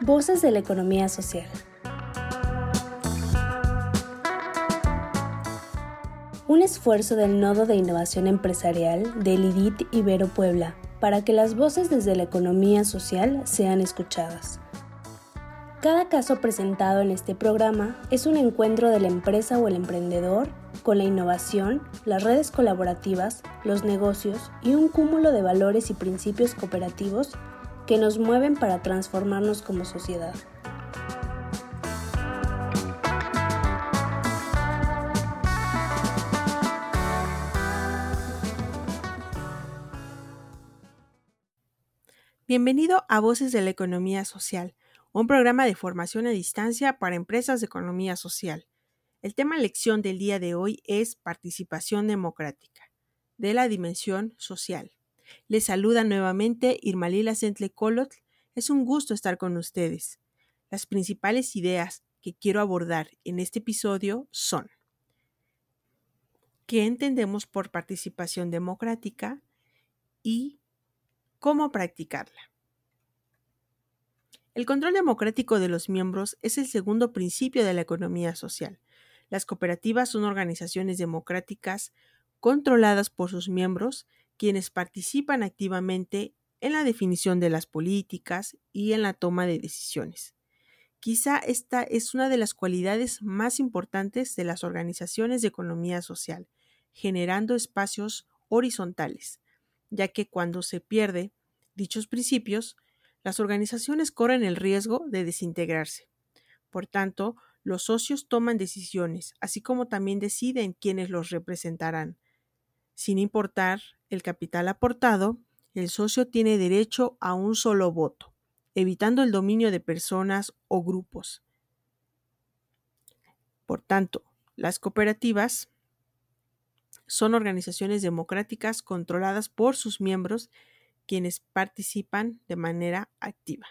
Voces de la economía social. Un esfuerzo del Nodo de Innovación Empresarial del IDIT Ibero Puebla para que las voces desde la economía social sean escuchadas. Cada caso presentado en este programa es un encuentro de la empresa o el emprendedor con la innovación, las redes colaborativas, los negocios y un cúmulo de valores y principios cooperativos que nos mueven para transformarnos como sociedad. Bienvenido a Voces de la Economía Social, un programa de formación a distancia para empresas de economía social. El tema lección del día de hoy es participación democrática, de la dimensión social. Les saluda nuevamente Irmalila Sentle Colotl. Es un gusto estar con ustedes. Las principales ideas que quiero abordar en este episodio son qué entendemos por participación democrática y cómo practicarla. El control democrático de los miembros es el segundo principio de la economía social. Las cooperativas son organizaciones democráticas controladas por sus miembros, quienes participan activamente en la definición de las políticas y en la toma de decisiones. Quizá esta es una de las cualidades más importantes de las organizaciones de economía social, generando espacios horizontales, ya que cuando se pierde dichos principios, las organizaciones corren el riesgo de desintegrarse. Por tanto, los socios toman decisiones, así como también deciden quiénes los representarán. Sin importar el capital aportado, el socio tiene derecho a un solo voto, evitando el dominio de personas o grupos. Por tanto, las cooperativas son organizaciones democráticas controladas por sus miembros quienes participan de manera activa.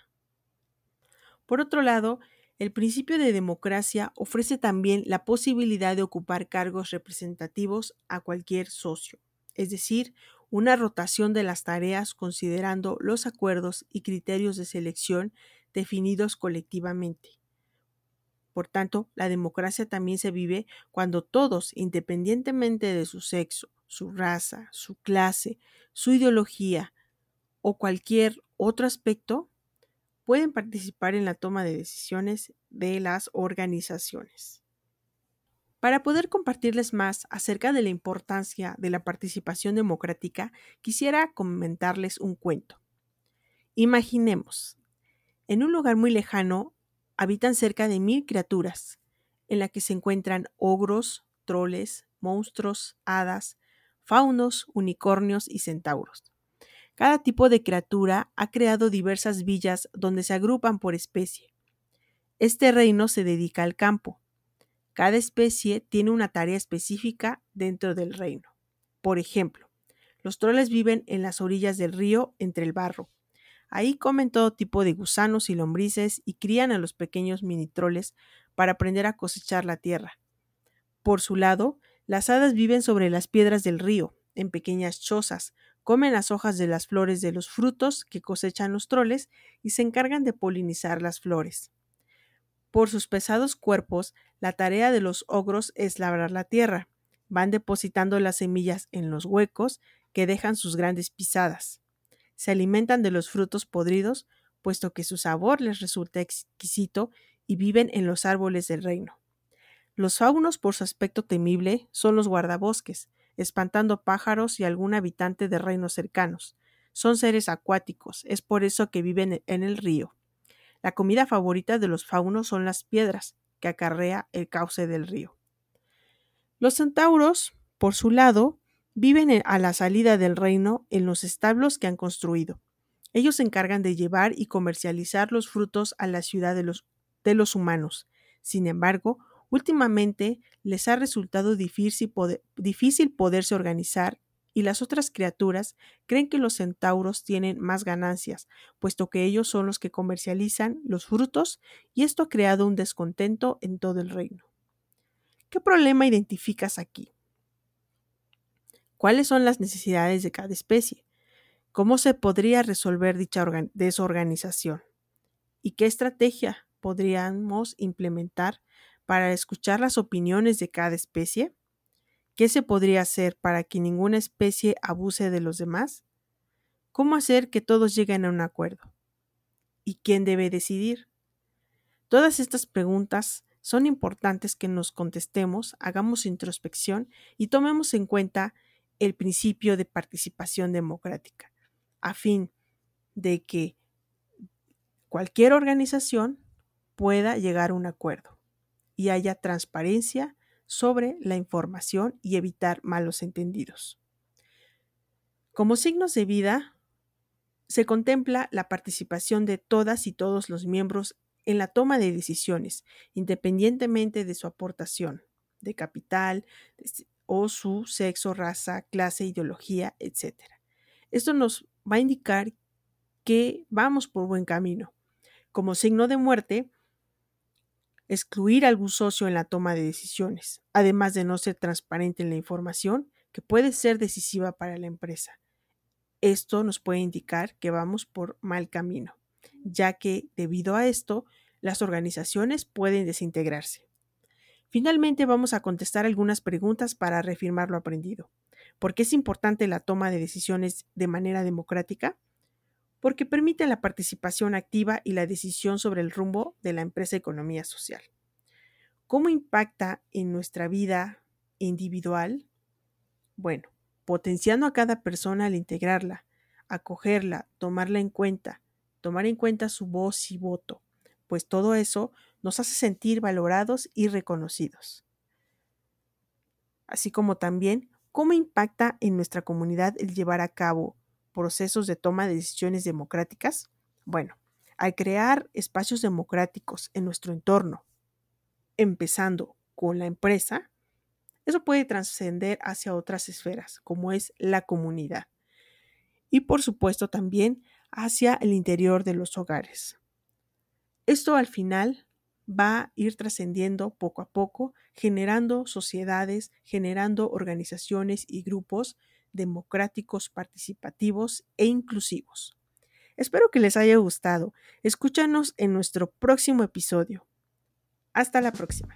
Por otro lado, el principio de democracia ofrece también la posibilidad de ocupar cargos representativos a cualquier socio, es decir, una rotación de las tareas considerando los acuerdos y criterios de selección definidos colectivamente. Por tanto, la democracia también se vive cuando todos, independientemente de su sexo, su raza, su clase, su ideología o cualquier otro aspecto, pueden participar en la toma de decisiones de las organizaciones. Para poder compartirles más acerca de la importancia de la participación democrática, quisiera comentarles un cuento. Imaginemos, en un lugar muy lejano habitan cerca de mil criaturas, en la que se encuentran ogros, troles, monstruos, hadas, faunos, unicornios y centauros. Cada tipo de criatura ha creado diversas villas donde se agrupan por especie. Este reino se dedica al campo. Cada especie tiene una tarea específica dentro del reino. Por ejemplo, los troles viven en las orillas del río entre el barro. Ahí comen todo tipo de gusanos y lombrices y crían a los pequeños mini troles para aprender a cosechar la tierra. Por su lado, las hadas viven sobre las piedras del río, en pequeñas chozas, comen las hojas de las flores de los frutos que cosechan los troles y se encargan de polinizar las flores. Por sus pesados cuerpos, la tarea de los ogros es labrar la tierra. Van depositando las semillas en los huecos que dejan sus grandes pisadas. Se alimentan de los frutos podridos, puesto que su sabor les resulta exquisito y viven en los árboles del reino. Los faunos, por su aspecto temible, son los guardabosques, espantando pájaros y algún habitante de reinos cercanos. Son seres acuáticos, es por eso que viven en el río. La comida favorita de los faunos son las piedras que acarrea el cauce del río. Los centauros, por su lado, viven a la salida del reino en los establos que han construido. Ellos se encargan de llevar y comercializar los frutos a la ciudad de los, de los humanos. Sin embargo, Últimamente les ha resultado difícil, poderse organizar y las otras criaturas creen que los centauros tienen más ganancias, puesto que ellos son los que comercializan los frutos y esto ha creado un descontento en todo el reino. ¿Qué problema identificas aquí? ¿Cuáles son las necesidades de cada especie? ¿Cómo se podría resolver dicha desorganización? y qué estrategia podríamos implementar para escuchar las opiniones de cada especie? ¿Qué se podría hacer para que ninguna especie abuse de los demás? ¿Cómo hacer que todos lleguen a un acuerdo? ¿Y quién debe decidir? Todas estas preguntas son importantes que nos contestemos, hagamos introspección y tomemos en cuenta el principio de participación democrática, a fin de que cualquier organización pueda llegar a un acuerdo y haya transparencia sobre la información y evitar malos entendidos. Como signos de vida, se contempla la participación de todas y todos los miembros en la toma de decisiones, independientemente de su aportación de capital o su sexo, raza, clase, ideología, etc. Esto nos va a indicar que vamos por buen camino. Como signo de muerte, excluir a algún socio en la toma de decisiones, además de no ser transparente en la información que puede ser decisiva para la empresa. Esto nos puede indicar que vamos por mal camino, ya que debido a esto las organizaciones pueden desintegrarse. Finalmente vamos a contestar algunas preguntas para reafirmar lo aprendido. ¿Por qué es importante la toma de decisiones de manera democrática? Porque permite la participación activa y la decisión sobre el rumbo de la empresa economía social. ¿Cómo impacta en nuestra vida individual? Bueno, potenciando a cada persona al integrarla, acogerla, tomarla en cuenta, tomar en cuenta su voz y voto, pues todo eso nos hace sentir valorados y reconocidos. Así como también cómo impacta en nuestra comunidad el llevar a cabo procesos de toma de decisiones democráticas. Bueno, al crear espacios democráticos en nuestro entorno, empezando con la empresa, eso puede trascender hacia otras esferas, como es la comunidad. Y por supuesto también hacia el interior de los hogares. Esto al final va a ir trascendiendo poco a poco, generando sociedades, generando organizaciones y grupos democráticos, participativos e inclusivos. Espero que les haya gustado. Escúchanos en nuestro próximo episodio. Hasta la próxima.